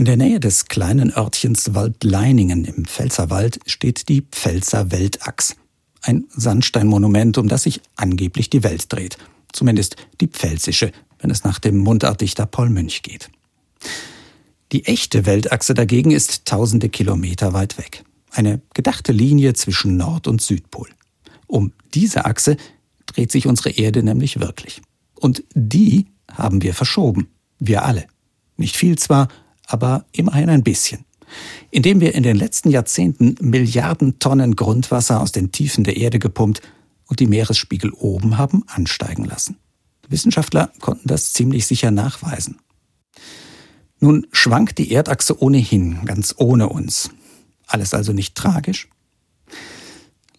In der Nähe des kleinen Örtchens Waldleiningen im Pfälzerwald steht die Pfälzer Weltachs. Ein Sandsteinmonument, um das sich angeblich die Welt dreht. Zumindest die pfälzische, wenn es nach dem Mundartdichter Paul Münch geht. Die echte Weltachse dagegen ist tausende Kilometer weit weg. Eine gedachte Linie zwischen Nord- und Südpol. Um diese Achse dreht sich unsere Erde nämlich wirklich. Und die haben wir verschoben. Wir alle. Nicht viel zwar, aber immerhin ein bisschen. Indem wir in den letzten Jahrzehnten Milliarden Tonnen Grundwasser aus den Tiefen der Erde gepumpt und die Meeresspiegel oben haben ansteigen lassen. Wissenschaftler konnten das ziemlich sicher nachweisen. Nun schwankt die Erdachse ohnehin, ganz ohne uns. Alles also nicht tragisch?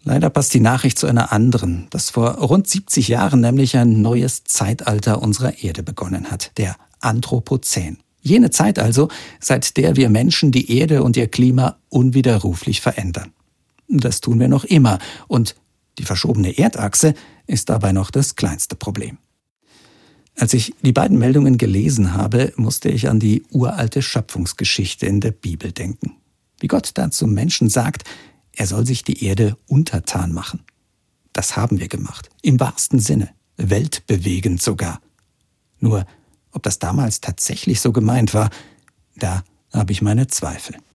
Leider passt die Nachricht zu einer anderen, dass vor rund 70 Jahren nämlich ein neues Zeitalter unserer Erde begonnen hat, der Anthropozän. Jene Zeit also, seit der wir Menschen die Erde und ihr Klima unwiderruflich verändern. Das tun wir noch immer und die verschobene Erdachse ist dabei noch das kleinste Problem. Als ich die beiden Meldungen gelesen habe, musste ich an die uralte Schöpfungsgeschichte in der Bibel denken. Wie Gott da zum Menschen sagt, er soll sich die Erde untertan machen. Das haben wir gemacht, im wahrsten Sinne, weltbewegend sogar. Nur, ob das damals tatsächlich so gemeint war, da habe ich meine Zweifel.